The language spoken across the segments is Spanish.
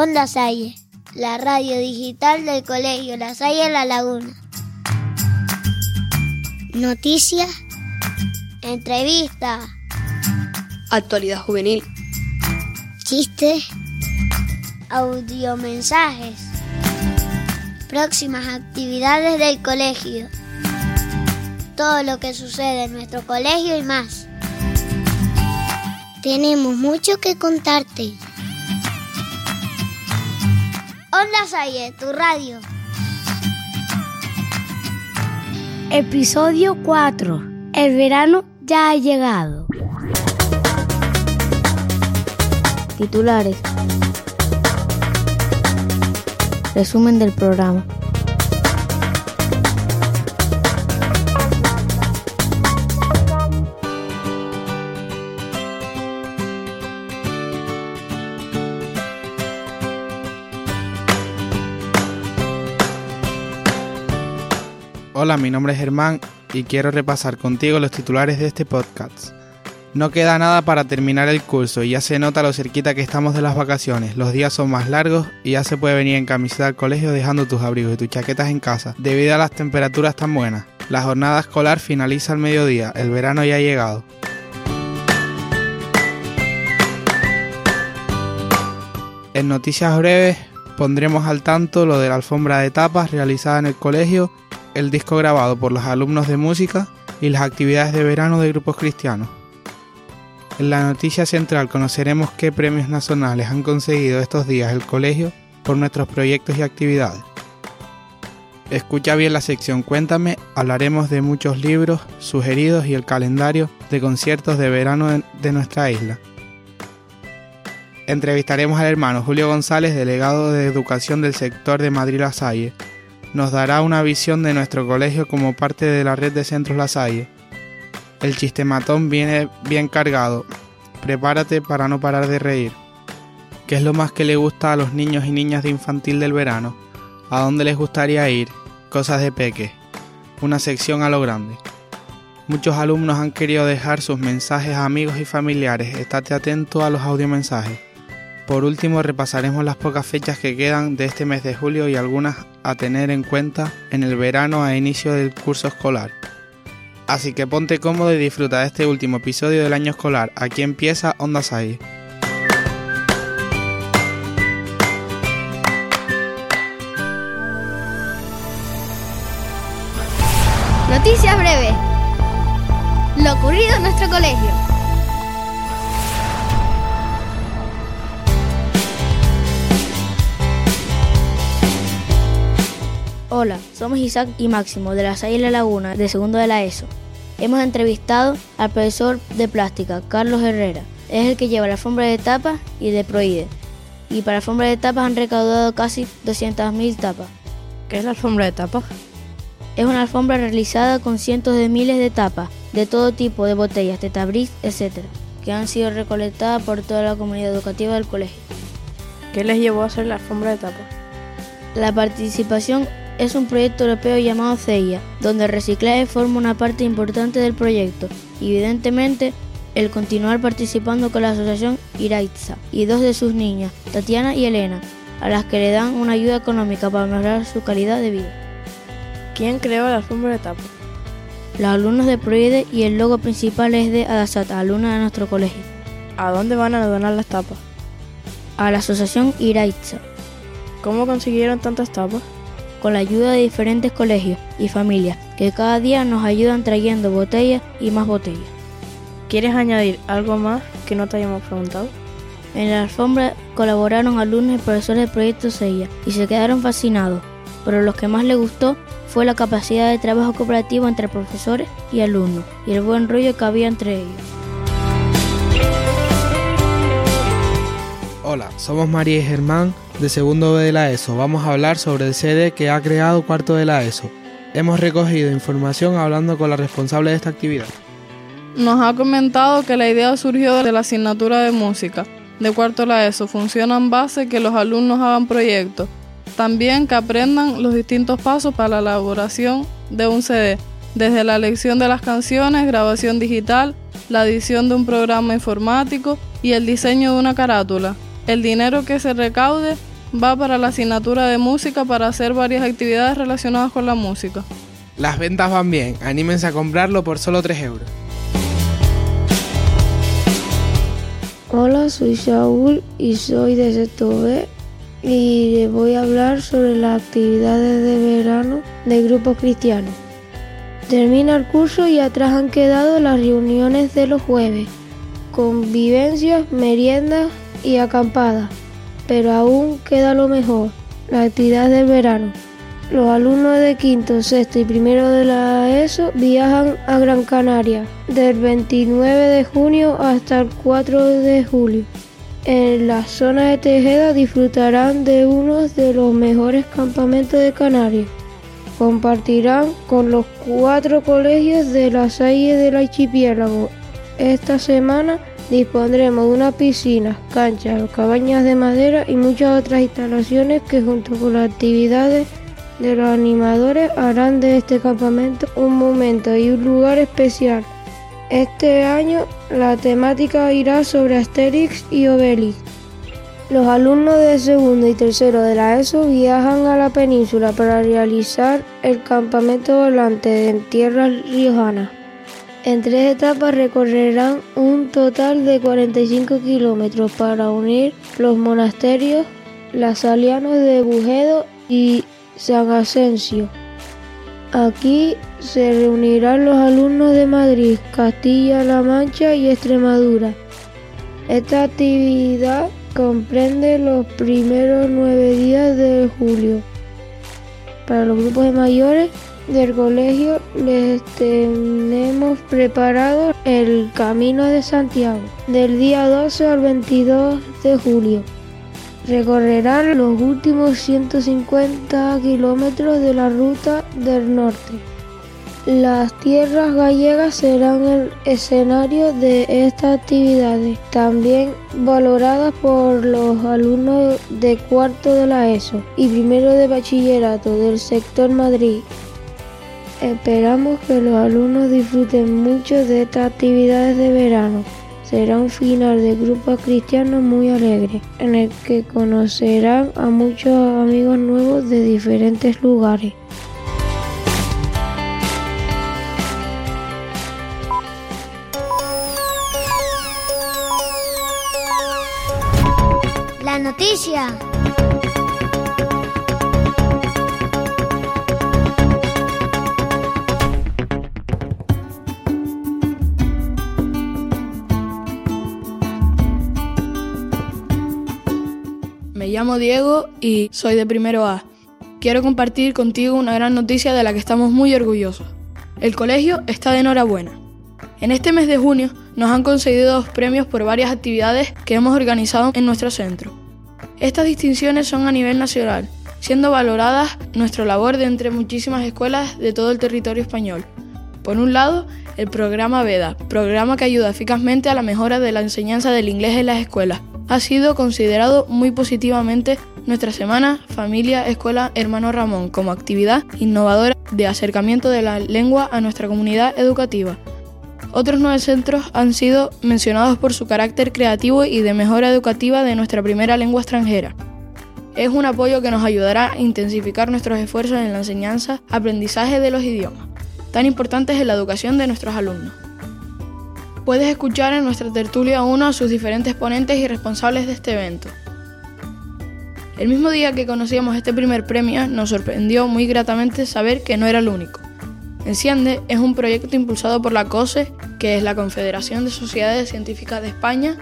Onda Salle, la radio digital del Colegio La Salle La Laguna. Noticias, entrevistas, Actualidad juvenil. chistes, audiomensajes, próximas actividades del colegio, todo lo que sucede en nuestro colegio y más. Tenemos mucho que contarte. Onda Salle, tu radio. Episodio 4. El verano ya ha llegado. Titulares. Resumen del programa. Hola, mi nombre es Germán y quiero repasar contigo los titulares de este podcast. No queda nada para terminar el curso y ya se nota lo cerquita que estamos de las vacaciones. Los días son más largos y ya se puede venir en camiseta al colegio dejando tus abrigos y tus chaquetas en casa, debido a las temperaturas tan buenas. La jornada escolar finaliza al mediodía, el verano ya ha llegado. En noticias breves pondremos al tanto lo de la alfombra de tapas realizada en el colegio, el disco grabado por los alumnos de música y las actividades de verano de grupos cristianos. En la noticia central conoceremos qué premios nacionales han conseguido estos días el colegio por nuestros proyectos y actividades. Escucha bien la sección Cuéntame, hablaremos de muchos libros sugeridos y el calendario de conciertos de verano de, nuestra isla. Entrevistaremos al hermano Julio González, delegado de Educación del sector de Madrid La Salle. Nos dará una visión de nuestro colegio como parte de la red de centros La Salle. El chistematón viene bien cargado. Prepárate para no parar de reír. ¿Qué es lo más que le gusta a los niños y niñas de infantil del verano? ¿A dónde les gustaría ir? Cosas de peque. Una sección a lo grande. Muchos alumnos han querido dejar sus mensajes a amigos y familiares. Estate atento a los audiomensajes. Por último, repasaremos las pocas fechas que quedan de este mes de julio y algunas a tener en cuenta en el verano a inicio del curso escolar. Así que ponte cómodo y disfruta de este último episodio del año escolar. Aquí empieza Onda Sai. Noticias breves. Lo ocurrido en nuestro colegio. Hola, somos Isaac y Máximo de la Salle La Laguna, de segundo de la ESO. Hemos entrevistado al profesor de plástica, Carlos Herrera. Es el que lleva la alfombra de tapas y de Proide. Y para la alfombra de tapas han recaudado casi 200.000 tapas. ¿Qué es la alfombra de tapas? Es una alfombra realizada con cientos de miles de tapas, de todo tipo de botellas, de tabriz, etc., que han sido recolectadas por toda la comunidad educativa del colegio. ¿Qué les llevó a hacer la alfombra de tapas? La participación es un proyecto europeo llamado CEIA, donde el reciclaje forma una parte importante del proyecto. Evidentemente, el continuar participando con la asociación Iraitza y dos de sus niñas, Tatiana y Elena, a las que le dan una ayuda económica para mejorar su calidad de vida. ¿Quién creó la alfombra de tapas? Los alumnos de Proide y el logo principal es de Adasat, alumna de nuestro colegio, ¿A dónde van a donar las tapas? a la asociación Iraitza, ¿Cómo consiguieron tantas tapas? Con la ayuda de diferentes colegios y familias que cada día nos ayudan trayendo botellas y más botellas. ¿Quieres añadir algo más que no te hayamos preguntado? En la alfombra colaboraron alumnos y profesores del proyecto Sella y se quedaron fascinados, pero lo que más les gustó fue la capacidad de trabajo cooperativo entre profesores y alumnos y el buen rollo que había entre ellos. Hola, somos María y Germán de segundo B de la ESO. Vamos a hablar sobre el CD que ha creado cuarto de la ESO. Hemos recogido información hablando con la responsable de esta actividad. Nos ha comentado que la idea surgió de la asignatura de música de cuarto de la ESO. Funciona en base que los alumnos hagan proyectos. También que aprendan los distintos pasos para la elaboración de un CD, desde la elección de las canciones, grabación digital, la edición de un programa informático y el diseño de una carátula. El dinero que se recaude va para la asignatura de música para hacer varias actividades relacionadas con la música. Las ventas van bien, anímense a comprarlo por solo 3 euros. Hola, soy Saúl y soy de sexto B y les voy a hablar sobre las actividades de verano del grupo cristiano. Termina el curso y atrás han quedado las reuniones de los jueves, convivencias, meriendas y acampadas, pero aún queda lo mejor, la actividad del verano. Los alumnos de quinto, sexto y primero de la ESO viajan a Gran Canaria del 29 de junio hasta el 4 de julio. En la zona de Tejeda disfrutarán de uno de los mejores campamentos de Canarias. Compartirán con los cuatro colegios de la Salle del archipiélago. Esta semana dispondremos de una piscina, canchas, cabañas de madera y muchas otras instalaciones que junto con las actividades de los animadores harán de este campamento un momento y un lugar especial. Este año la temática irá sobre Asterix y Obelix. Los alumnos de segundo y tercero de la ESO viajan a la península para realizar el campamento volante en tierras riojanas. En tres etapas recorrerán un total de 45 kilómetros para unir los monasterios las Salianos de Bujedo y San Asensio. Aquí se reunirán los alumnos de Madrid, Castilla-La Mancha y Extremadura. Esta actividad comprende los primeros nueve días de julio. Para los grupos de mayores del colegio les tenemos preparado el Camino de Santiago del día 12 al 22 de julio. Recorrerán los últimos 150 kilómetros de la ruta del norte. Las tierras gallegas serán el escenario de estas actividades, también valoradas por los alumnos de cuarto de la ESO y primero de bachillerato del sector Madrid. Esperamos que los alumnos disfruten mucho de estas actividades de verano será un final de grupo cristiano muy alegre, en el que conocerán a muchos amigos nuevos de diferentes lugares. La noticia. Llamo Diego y soy de primero A. Quiero compartir contigo una gran noticia de la que estamos muy orgullosos. El colegio está de enhorabuena. En este mes de junio nos han concedido dos premios por varias actividades que hemos organizado en nuestro centro. Estas distinciones son a nivel nacional, siendo valoradas nuestra labor de entre muchísimas escuelas de todo el territorio español. Por un lado, el programa VEDA, programa que ayuda eficazmente a la mejora de la enseñanza del inglés en las escuelas, ha sido considerado muy positivamente nuestra semana Familia Escuela Hermano Ramón como actividad innovadora de acercamiento de la lengua a nuestra comunidad educativa. Otros nueve centros han sido mencionados por su carácter creativo y de mejora educativa de nuestra primera lengua extranjera. Es un apoyo que nos ayudará a intensificar nuestros esfuerzos en la enseñanza, aprendizaje de los idiomas, tan importantes en la educación de nuestros alumnos. Puedes escuchar en nuestra tertulia 1 a sus diferentes ponentes y responsables de este evento. El mismo día que conocíamos este primer premio, nos sorprendió muy gratamente saber que no era el único. Enciende es un proyecto impulsado por la COSE, que es la Confederación de Sociedades Científicas de España,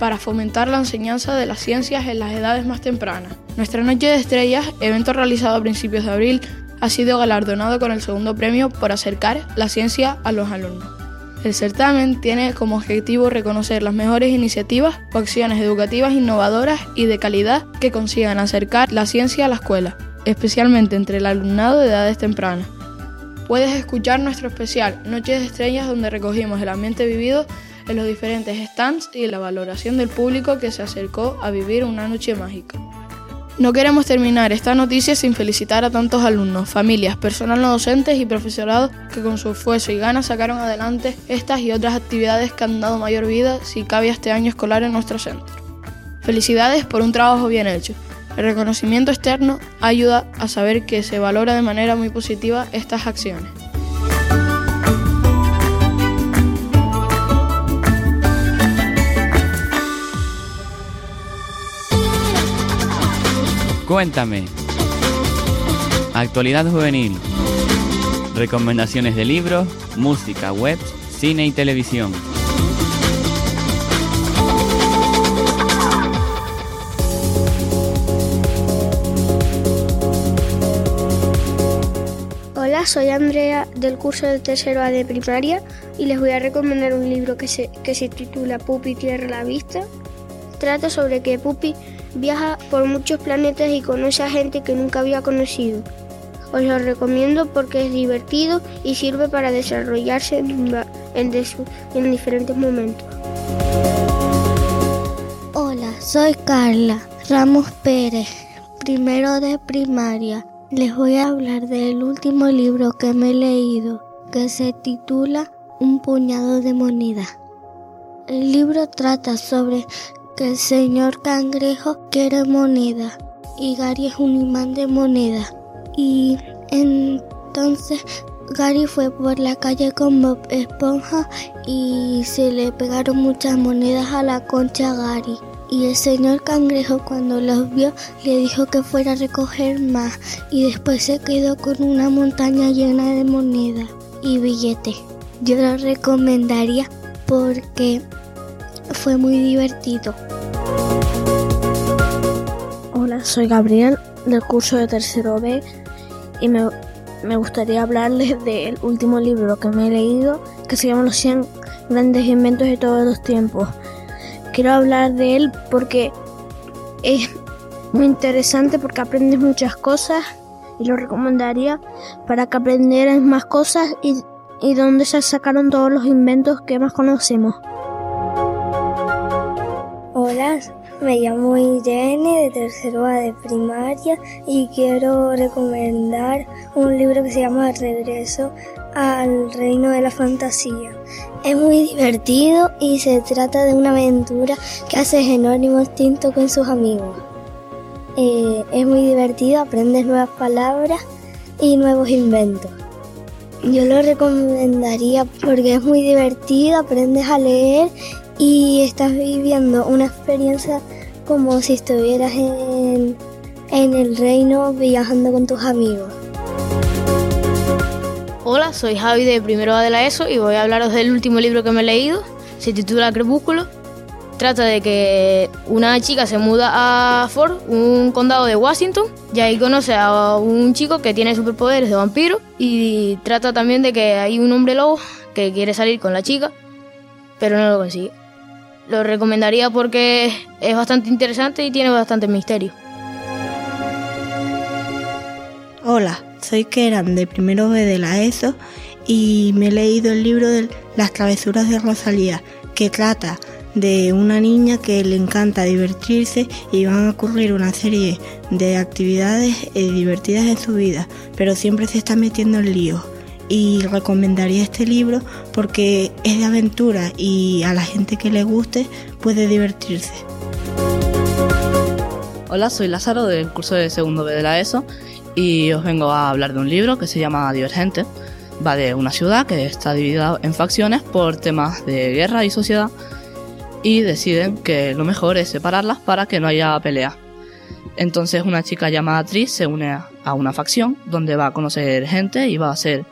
para fomentar la enseñanza de las ciencias en las edades más tempranas. Nuestra Noche de Estrellas, evento realizado a principios de abril, ha sido galardonado con el segundo premio por acercar la ciencia a los alumnos. El certamen tiene como objetivo reconocer las mejores iniciativas o acciones educativas innovadoras y de calidad que consigan acercar la ciencia a la escuela, especialmente entre el alumnado de edades tempranas. Puedes escuchar nuestro especial Noches de Estrellas donde recogimos el ambiente vivido en los diferentes stands y la valoración del público que se acercó a vivir una noche mágica. No queremos terminar esta noticia sin felicitar a tantos alumnos, familias, personal no docentes y profesorado que con su esfuerzo y ganas sacaron adelante estas y otras actividades que han dado mayor vida si cabe este año escolar en nuestro centro. Felicidades por un trabajo bien hecho. El reconocimiento externo ayuda a saber que se valora de manera muy positiva estas acciones. Cuéntame. Actualidad juvenil. Recomendaciones de libros, música, webs, cine y televisión. Hola, soy Andrea del curso de tercero A de primaria y les voy a recomendar un libro que se, que se titula Pupi Tierra la Vista. Trata sobre que Pupi viaja por muchos planetas y conoce a gente que nunca había conocido. Os lo recomiendo porque es divertido y sirve para desarrollarse en, en diferentes momentos. Hola, soy Carla Ramos Pérez, primero de primaria. Les voy a hablar del último libro que me he leído, que se titula Un puñado de monedas. El libro trata sobre que el señor cangrejo quiere moneda y Gary es un imán de moneda. Y entonces Gary fue por la calle con Bob Esponja y se le pegaron muchas monedas a la concha Gary. Y el señor cangrejo cuando los vio le dijo que fuera a recoger más y después se quedó con una montaña llena de monedas y billetes. Yo lo recomendaría porque fue muy divertido. Hola, soy Gabriel del curso de tercero B y me, me gustaría hablarles del último libro que me he leído que se llama Los 100 grandes inventos de todos los tiempos. Quiero hablar de él porque es muy interesante porque aprendes muchas cosas y lo recomendaría para que aprendieras más cosas y, y donde se sacaron todos los inventos que más conocemos. Me llamo Irene de tercero A de primaria y quiero recomendar un libro que se llama Regreso al Reino de la Fantasía. Es muy divertido y se trata de una aventura que hace Jerónimo Tinto con sus amigos. Eh, es muy divertido, aprendes nuevas palabras y nuevos inventos. Yo lo recomendaría porque es muy divertido, aprendes a leer y estás viviendo una experiencia como si estuvieras en, en el reino viajando con tus amigos. Hola, soy Javi de primero A de la ESO y voy a hablaros del último libro que me he leído. Se titula Crepúsculo. Trata de que una chica se muda a Ford, un condado de Washington, y ahí conoce a un chico que tiene superpoderes de vampiro y trata también de que hay un hombre lobo que quiere salir con la chica, pero no lo consigue. Lo recomendaría porque es bastante interesante y tiene bastante misterio. Hola, soy Keran de primero B de la ESO y me he leído el libro de Las travesuras de Rosalía, que trata de una niña que le encanta divertirse y van a ocurrir una serie de actividades eh, divertidas en su vida, pero siempre se está metiendo en líos. Y recomendaría este libro porque es de aventura y a la gente que le guste puede divertirse. Hola, soy Lázaro del curso de segundo B de la ESO y os vengo a hablar de un libro que se llama Divergente. Va de una ciudad que está dividida en facciones por temas de guerra y sociedad y deciden que lo mejor es separarlas para que no haya pelea. Entonces una chica llamada Tris se une a una facción donde va a conocer gente y va a ser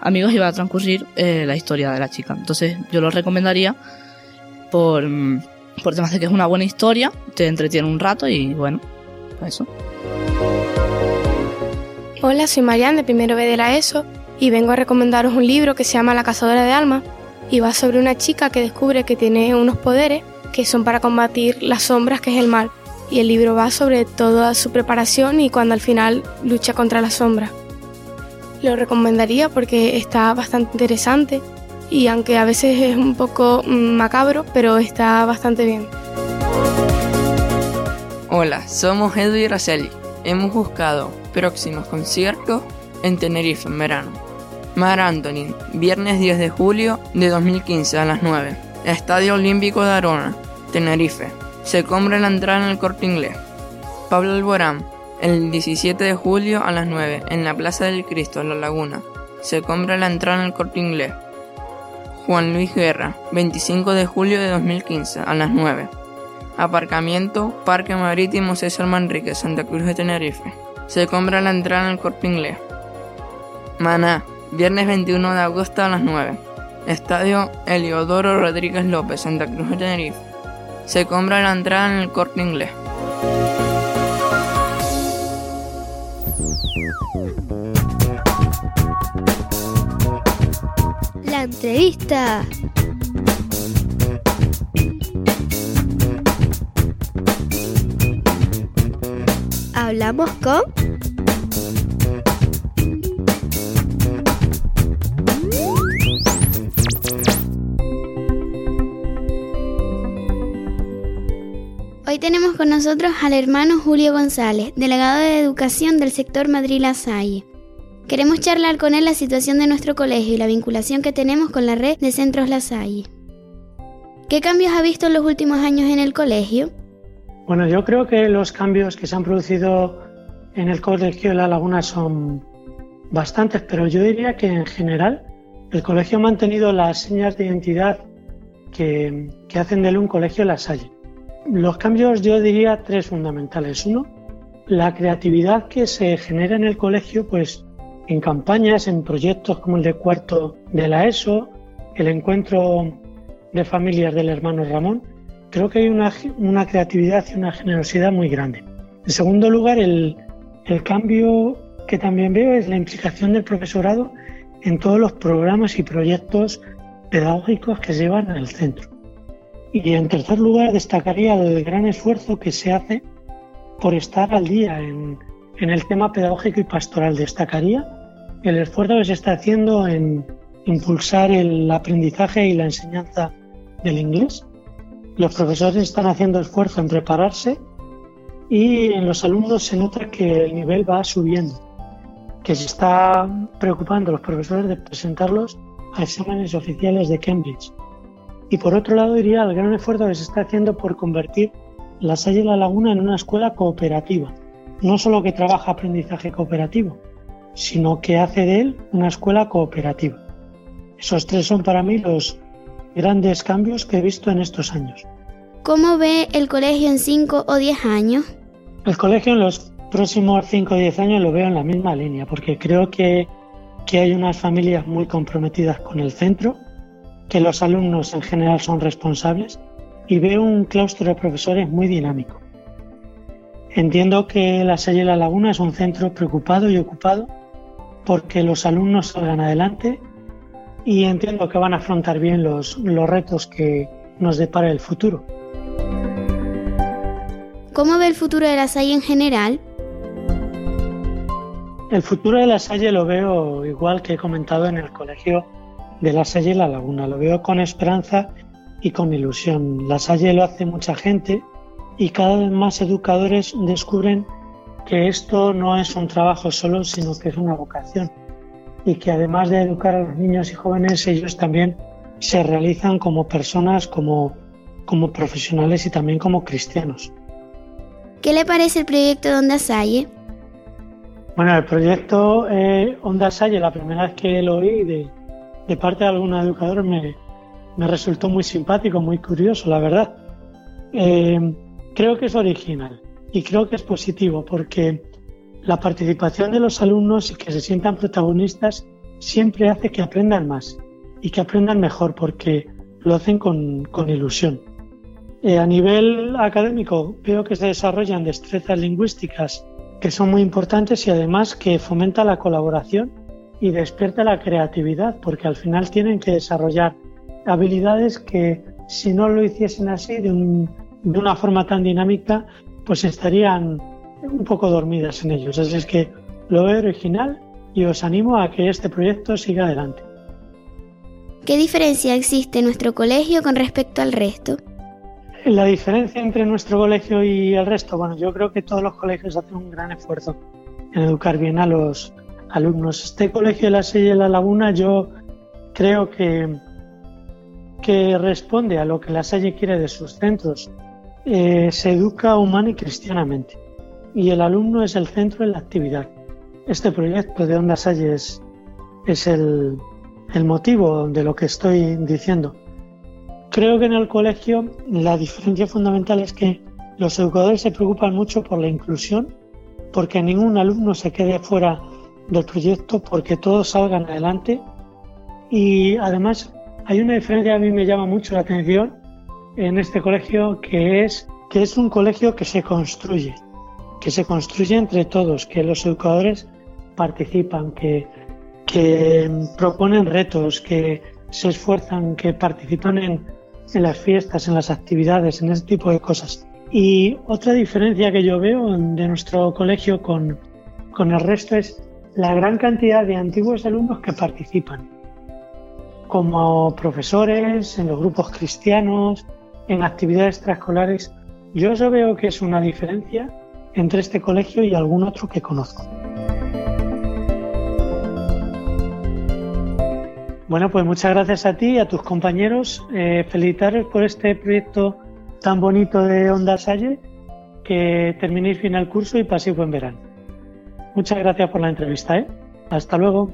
amigos va a transcurrir eh, la historia de la chica. Entonces yo lo recomendaría por, por temas de que es una buena historia, te entretiene un rato y bueno, eso. Hola, soy Marianne de primero B de la ESO y vengo a recomendaros un libro que se llama La cazadora de almas y va sobre una chica que descubre que tiene unos poderes que son para combatir las sombras que es el mal y el libro va sobre toda su preparación y cuando al final lucha contra las sombras. Lo recomendaría porque está bastante interesante y aunque a veces es un poco macabro, pero está bastante bien. Hola, somos Edu y. Hemos buscado próximos conciertos en Tenerife en verano. Mar Anthony, viernes 10 de julio de 2015 a las 9. Estadio Olímpico de Arona, Tenerife. Se compra la entrada en el corte inglés. Pablo Alborán, el 17 de julio a las 9, en la Plaza del Cristo, La Laguna. Se compra la entrada en el corte inglés. Juan Luis Guerra, 25 de julio de 2015, a las 9. Aparcamiento, Parque Marítimo César Manrique, Santa Cruz de Tenerife. Se compra la entrada en el corte inglés. Maná, viernes 21 de agosto a las 9. Estadio Eliodoro Rodríguez López, Santa Cruz de Tenerife. Se compra la entrada en el corte inglés. La entrevista. Hablamos con... nosotros al hermano Julio González, delegado de Educación del sector Madrid-La Salle. Queremos charlar con él la situación de nuestro colegio y la vinculación que tenemos con la red de centros La Salle. ¿Qué cambios ha visto en los últimos años en el colegio? Bueno, yo creo que los cambios que se han producido en el colegio de La Laguna son bastantes, pero yo diría que en general el colegio ha mantenido las señas de identidad que, que hacen de él un colegio La Salle. Los cambios yo diría tres fundamentales. Uno, la creatividad que se genera en el colegio, pues en campañas, en proyectos como el de cuarto de la ESO, el encuentro de familias del hermano Ramón, creo que hay una, una creatividad y una generosidad muy grande. En segundo lugar, el, el cambio que también veo es la implicación del profesorado en todos los programas y proyectos pedagógicos que llevan el centro. Y en tercer lugar, destacaría el gran esfuerzo que se hace por estar al día en, el tema pedagógico y pastoral. Destacaría el esfuerzo que se está haciendo en impulsar el aprendizaje y la enseñanza del inglés. Los profesores están haciendo esfuerzo en prepararse y en los alumnos se nota que el nivel va subiendo, que se está preocupando los profesores de presentarlos a exámenes oficiales de Cambridge. Y por otro lado diría el gran esfuerzo que se está haciendo por convertir la Salle de la Laguna en una escuela cooperativa. No solo que trabaja aprendizaje cooperativo, sino que hace de él una escuela cooperativa. Esos tres son para mí los grandes cambios que he visto en estos años. ¿Cómo ve el colegio en 5 o 10 años? El colegio en los próximos 5 o 10 años lo veo en la misma línea, porque creo que, que hay unas familias muy comprometidas con el centro, que los alumnos en general son responsables y veo un claustro de profesores muy dinámico. Entiendo que la Salle de la Laguna es un centro preocupado y ocupado porque los alumnos salgan adelante y entiendo que van a afrontar bien los, los retos que nos depara el futuro. ¿Cómo ve el futuro de la Salle en general? El futuro de la Salle lo veo igual que he comentado en el colegio de la Salle y la Laguna. Lo veo con esperanza y con ilusión. La Salle lo hace mucha gente y cada vez más educadores descubren que esto no es un trabajo solo, sino que es una vocación. Y que además de educar a los niños y jóvenes, ellos también se realizan como personas, como, como profesionales y también como cristianos. ¿Qué le parece el proyecto de Onda Salle? Bueno, el proyecto eh, Onda Salle, la primera vez que lo oí de, de parte de algún educador, me, resultó muy simpático, muy curioso, la verdad. Eh, creo que es original y creo que es positivo porque la participación de los alumnos y que se sientan protagonistas siempre hace que aprendan más y que aprendan mejor porque lo hacen con, con ilusión. Eh, a nivel académico veo que se desarrollan destrezas lingüísticas que son muy importantes y además que fomenta la colaboración y despierta la creatividad porque al final tienen que desarrollar habilidades que si no lo hiciesen así de, un, de una forma tan dinámica pues estarían un poco dormidas en ellos. Así es que lo veo original y os animo a que este proyecto siga adelante. ¿Qué diferencia existe en nuestro colegio con respecto al resto? La diferencia entre nuestro colegio y el resto, bueno, yo creo que todos los colegios hacen un gran esfuerzo en educar bien a los alumnos. Este colegio de la Sella de la Laguna yo creo que, que responde a lo que la Salle quiere de sus centros. Eh, se educa humana y cristianamente. y el alumno es el centro de la actividad. Este proyecto de Onda Salle es, el, el motivo de lo que estoy diciendo. Creo que en el colegio la diferencia fundamental es que los educadores se preocupan mucho por la inclusión, porque ningún alumno se quede fuera del proyecto, porque todos salgan adelante. Y además hay una diferencia que a mí me llama mucho la atención en este colegio, que es que es un colegio que se construye, que se construye entre todos, que los educadores participan, que, que proponen retos, que se esfuerzan, que participan en, en las fiestas, en las actividades, en ese tipo de cosas. Y otra diferencia que yo veo de nuestro colegio con, con el resto es la gran cantidad de antiguos alumnos que participan, como profesores, en los grupos cristianos, en actividades extraescolares. Yo eso veo que es una diferencia entre este colegio y algún otro que conozco. Bueno, pues muchas gracias a ti y a tus compañeros. Eh, felicitaros por este proyecto tan bonito de Onda Salle. Que terminéis bien el curso y paséis buen verano. Muchas gracias por la entrevista. ¿eh? Hasta luego.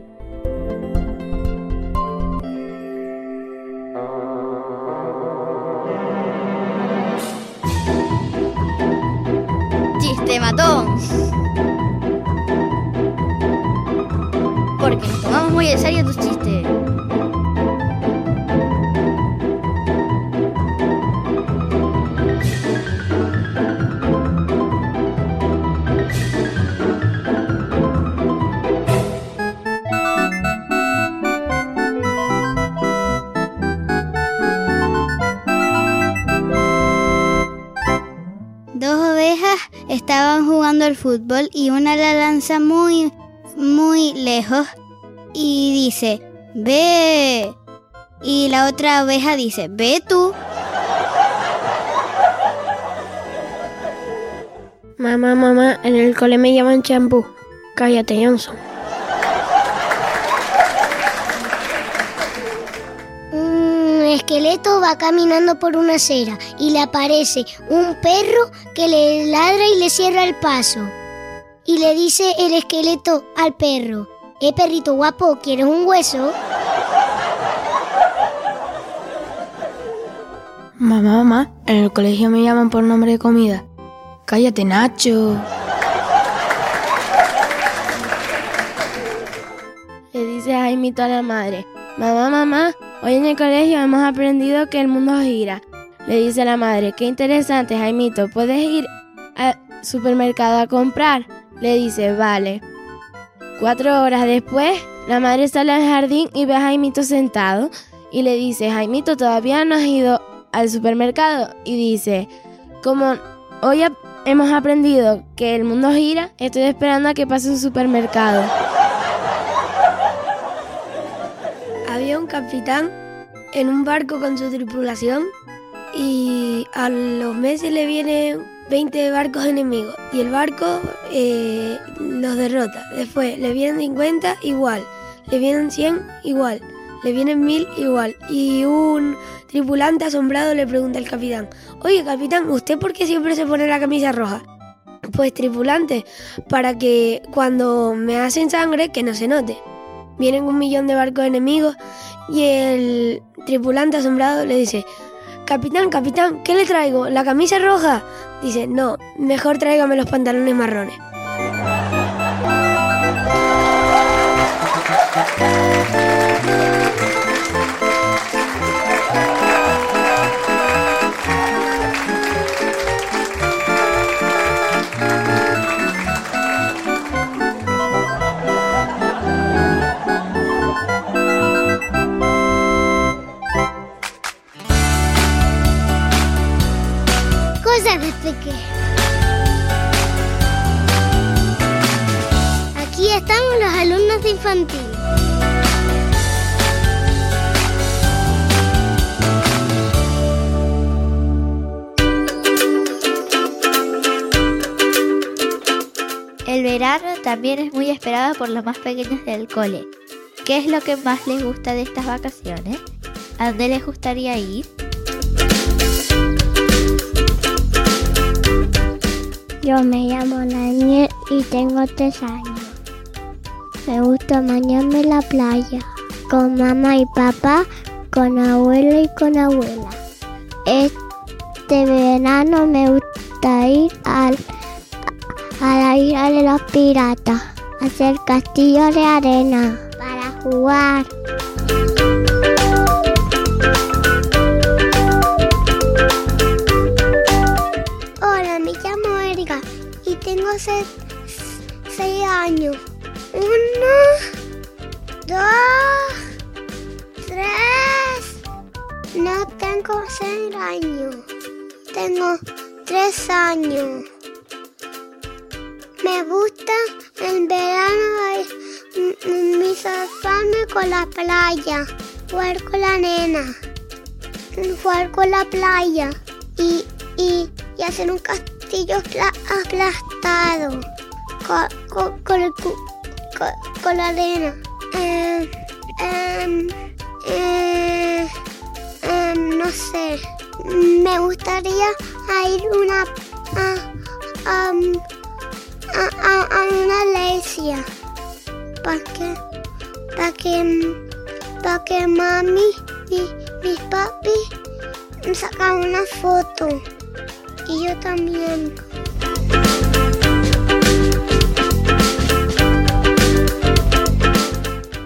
Fútbol y una la lanza muy, muy lejos y dice, ve. Y la otra oveja dice, ve tú. Mamá, mamá, en el cole me llaman champú. Cállate, Johnson. Un esqueleto va caminando por una acera y le aparece un perro que le ladra y le cierra el paso. Y le dice el esqueleto al perro, eh perrito guapo, ¿quieres un hueso? Mamá, mamá, en el colegio me llaman por nombre de comida. Cállate, Nacho. Le dice Jaimito a la madre, mamá, mamá, hoy en el colegio hemos aprendido que el mundo gira. Le dice la madre, qué interesante, Jaimito, ¿puedes ir al supermercado a comprar? Le dice, vale. Cuatro horas después, la madre sale al jardín y ve a Jaimito sentado y le dice, Jaimito, ¿todavía no has ido al supermercado? Y dice, como hoy hemos aprendido que el mundo gira, estoy esperando a que pase un supermercado. Había un capitán en un barco con su tripulación y a los meses le vienen 20 barcos enemigos y el barco eh, los derrota. Después le vienen 50 igual, le vienen 100 igual, le vienen 1000 igual. Y un tripulante asombrado le pregunta al capitán, oye capitán, ¿usted por qué siempre se pone la camisa roja? Pues tripulante, para que cuando me hacen sangre que no se note. Vienen un millón de barcos enemigos y el tripulante asombrado le dice, Capitán, capitán, ¿qué le traigo? ¿La camisa roja? Dice, no, mejor tráigame los pantalones marrones. Infantil. El verano también es muy esperado por los más pequeños del cole. ¿Qué es lo que más les gusta de estas vacaciones? ¿A dónde les gustaría ir? Yo me llamo Daniel y tengo tres años. Me gusta bañarme en la playa con mamá y papá, con abuelo y con abuela. Este verano me gusta ir al, a la isla de los piratas, hacer castillos de arena para jugar. Hola, me llamo Erika y tengo seis años. Uno, dos, tres. No tengo seis años. Tengo tres años. Me gusta en verano mi con la playa, jugar con la nena, jugar con la playa y, y, y hacer un castillo aplastado con, con, con, el, con, la arena. Eh, eh, eh, no sé. Me gustaría ir una a, a, a, a una iglesia para que para que para que mami y mis papi sacan una foto y yo también.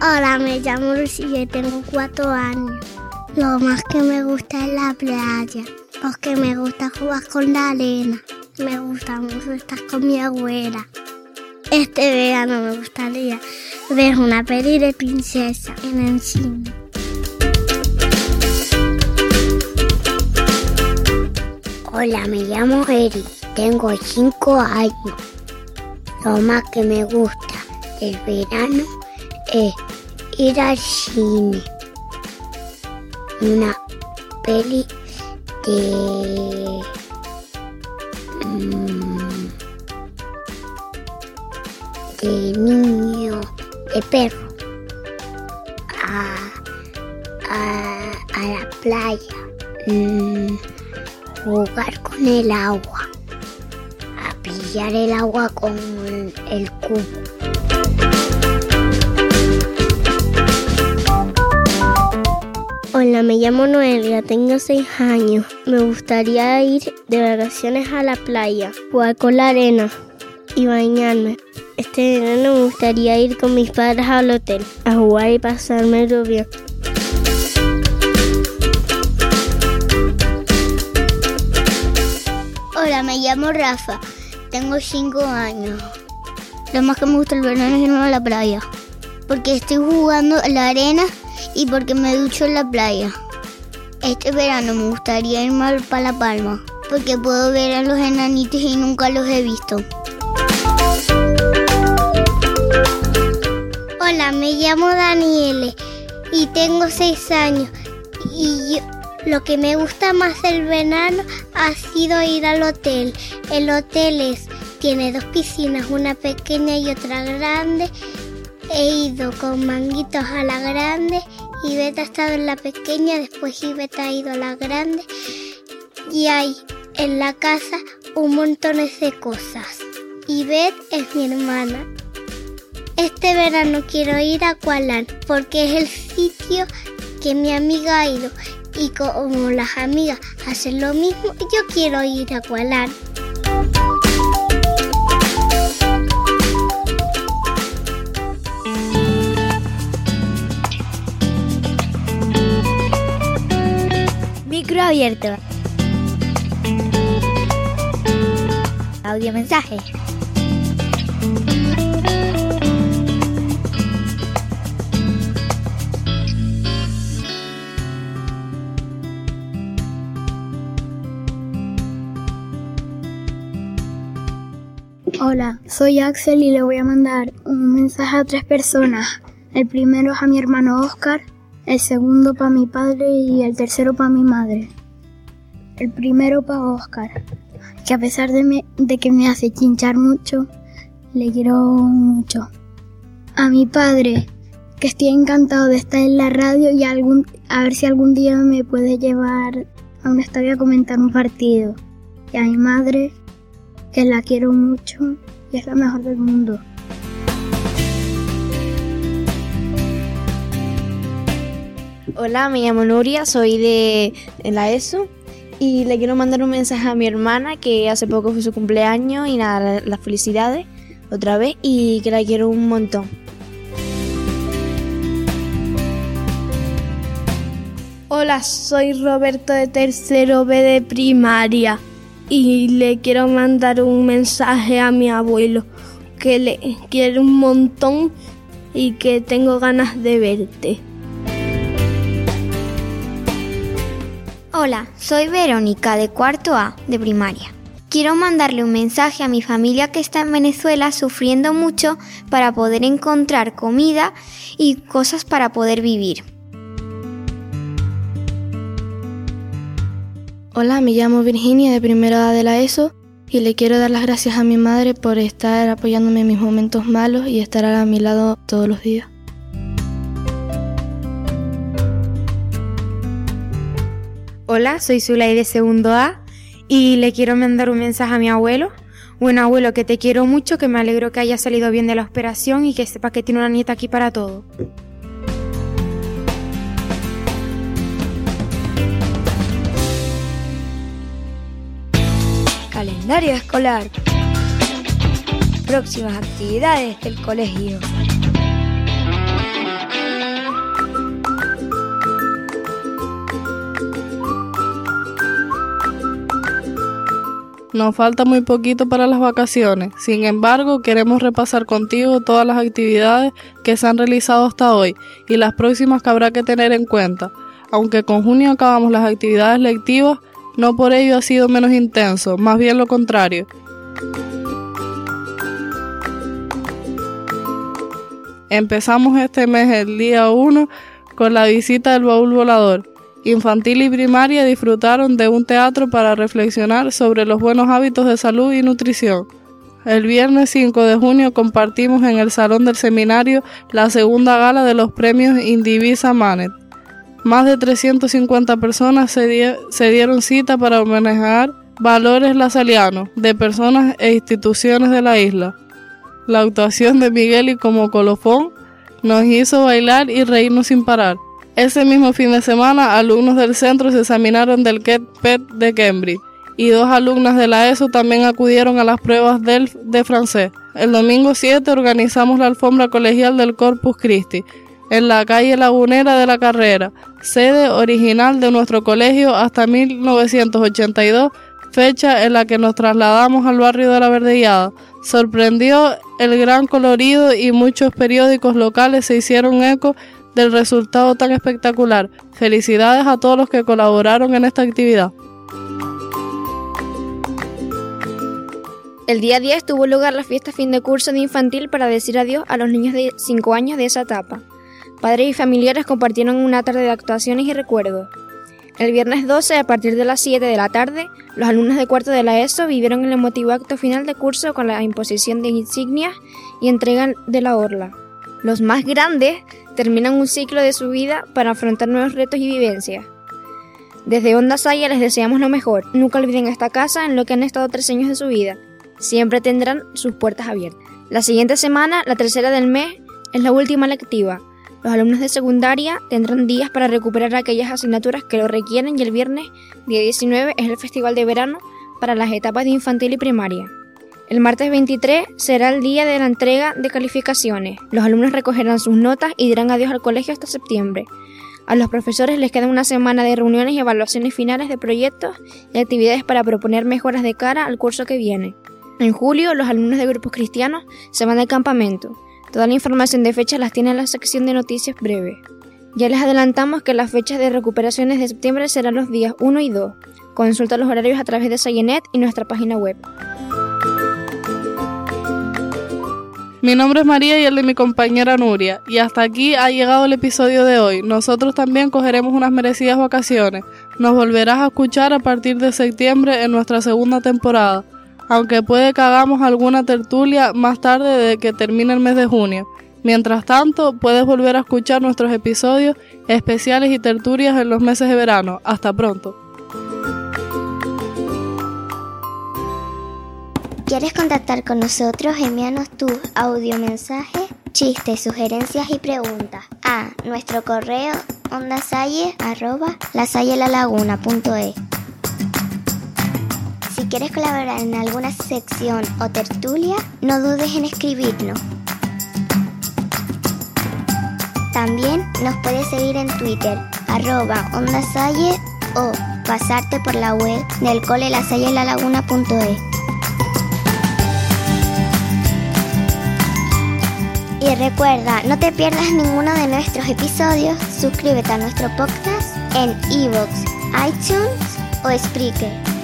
Hola, me llamo Lucía y tengo cuatro años. Lo más que me gusta es la playa, porque me gusta jugar con la arena. Me gusta mucho estar con mi abuela. Este verano me gustaría ver una peli de princesa en el cine. Hola, me llamo Eri, tengo cinco años. Lo más que me gusta del verano es ir al cine. Una peli de... mm, de niño, de perro, a, a, a la playa, mm, jugar con el agua, a pillar el agua con el cubo. Hola, me llamo Noelia, tengo 6 años. Me gustaría ir de vacaciones a la playa, jugar con la arena y bañarme. Este verano me gustaría ir con mis padres al hotel, a jugar y pasármelo bien. Hola, me llamo Rafa, tengo 5 años. Lo más que me gusta el verano es irme a la playa, porque estoy jugando la arena y porque me ducho en la playa. Este verano me gustaría irme para La Palma, porque puedo ver a los enanitos y nunca los he visto. Hola, me llamo Daniele y tengo 6 años. Y yo- lo que me gusta más del verano ha sido ir al hotel. El hotel es, tiene dos piscinas, una pequeña y otra grande. He ido con manguitos a la grande y Beta ha estado en la pequeña, después Iveta ha ido a la grande. Y hay en la casa un montón de cosas. Bet es mi hermana. Este verano quiero ir a Kualan porque es el sitio que mi amiga ha ido. Y como las amigas hacen lo mismo, yo quiero ir a Kualan. Micro abierto. Audio mensaje. Hola, soy Axel y le voy a mandar un mensaje a tres personas. El primero es a mi hermano Oscar, el segundo para mi padre y el tercero para mi madre. El primero para Oscar, que a pesar de, me- de que me hace chinchar mucho, le quiero mucho. A mi padre, que estoy encantado de estar en la radio y algún, a ver si algún día me puede llevar a un estadio a comentar un partido. Y a mi madre, que la quiero mucho y es la mejor del mundo. Hola, me llamo Nuria, soy de la ESO y le quiero mandar un mensaje a mi hermana que hace poco fue su cumpleaños y nada, las felicidades otra vez y que la quiero un montón. Hola, soy Roberto de tercero B de primaria y le quiero mandar un mensaje a mi abuelo que le quiero un montón y que tengo ganas de verte. Hola, soy Verónica de cuarto A de primaria. Quiero mandarle un mensaje a mi familia que está en Venezuela sufriendo mucho para poder encontrar comida y cosas para poder vivir. Hola, me llamo Virginia de primero A de la ESO y le quiero dar las gracias a mi madre por estar apoyándome en mis momentos malos y estar a mi lado todos los días. Hola, soy Zulay de segundo A y le quiero mandar un mensaje a mi abuelo. Bueno, abuelo, que te quiero mucho, que me alegro que haya salido bien de la operación y que sepa que tiene una nieta aquí para todo. Calendario escolar. Próximas actividades del colegio. Nos falta muy poquito para las vacaciones. Sin embargo, queremos repasar contigo todas las actividades que se han realizado hasta hoy y las próximas que habrá que tener en cuenta. Aunque con junio acabamos las actividades lectivas, no por ello ha sido menos intenso, más bien lo contrario. Empezamos este mes el día 1 con la visita del baúl volador. Infantil y primaria disfrutaron de un teatro para reflexionar sobre los buenos hábitos de salud y nutrición. El viernes 5 de junio compartimos en el salón del seminario la segunda gala de los premios Indivisa Manet. Más de 350 personas se, se dieron cita para homenajear valores lasalianos de personas e instituciones de la isla. La actuación de Miguel y como colofón nos hizo bailar y reírnos sin parar. Ese mismo fin de semana, alumnos del centro se examinaron del KET PET de Cambridge y dos alumnas de la ESO también acudieron a las pruebas del de francés. El domingo 7 organizamos la alfombra colegial del Corpus Christi en la calle Lagunera de la Carrera, sede original de nuestro colegio hasta 1982, fecha en la que nos trasladamos al barrio de la Verdellada. Sorprendió el gran colorido y muchos periódicos locales se hicieron eco del resultado tan espectacular. Felicidades a todos los que colaboraron en esta actividad. El día 10 tuvo lugar la fiesta fin de curso de infantil para decir adiós a los niños de 5 años de esa etapa. Padres y familiares compartieron una tarde de actuaciones y recuerdos. El viernes 12, a partir de las 7 de la tarde, los alumnos de cuarto de la ESO vivieron el emotivo acto final de curso con la imposición de insignias y entrega de la orla. Los más grandes terminan un ciclo de su vida para afrontar nuevos retos y vivencias. Desde Onda Saya les deseamos lo mejor. Nunca olviden esta casa en lo que han estado tres años de su vida. Siempre tendrán sus puertas abiertas. La siguiente semana, la tercera del mes, es la última lectiva. Los alumnos de secundaria tendrán días para recuperar aquellas asignaturas que lo requieren y el viernes, día 19, es el festival de verano para las etapas de infantil y primaria. El martes 23 será el día de la entrega de calificaciones. Los alumnos recogerán sus notas y dirán adiós al colegio hasta septiembre. A los profesores les queda una semana de reuniones y evaluaciones finales de proyectos y actividades para proponer mejoras de cara al curso que viene. En julio, los alumnos de grupos cristianos se van al campamento. Toda la información de fechas las tiene en la sección de noticias breves. Ya les adelantamos que las fechas de recuperaciones de septiembre serán los días 1 y 2. Consulta los horarios a través de Sayenet y nuestra página web. Mi nombre es María y el de mi compañera Nuria, y hasta aquí ha llegado el episodio de hoy. Nosotros también cogeremos unas merecidas vacaciones. Nos volverás a escuchar a partir de septiembre en nuestra segunda temporada, aunque puede que hagamos alguna tertulia más tarde de que termine el mes de junio. Mientras tanto, puedes volver a escuchar nuestros episodios especiales y tertulias en los meses de verano. Hasta pronto. Quieres contactar con nosotros, envíanos tu audio mensaje, chistes, sugerencias y preguntas a nuestro correo ondasalle arroba lasallelalaguna.es. Si quieres colaborar en alguna sección o tertulia, no dudes en escribirnos. También nos puedes seguir en Twitter, arroba ondasalle o pasarte por la web del cole lasallelalaguna.es. Y recuerda, no te pierdas ninguno de nuestros episodios, suscríbete a nuestro podcast en iVoox, iTunes o Spreaker.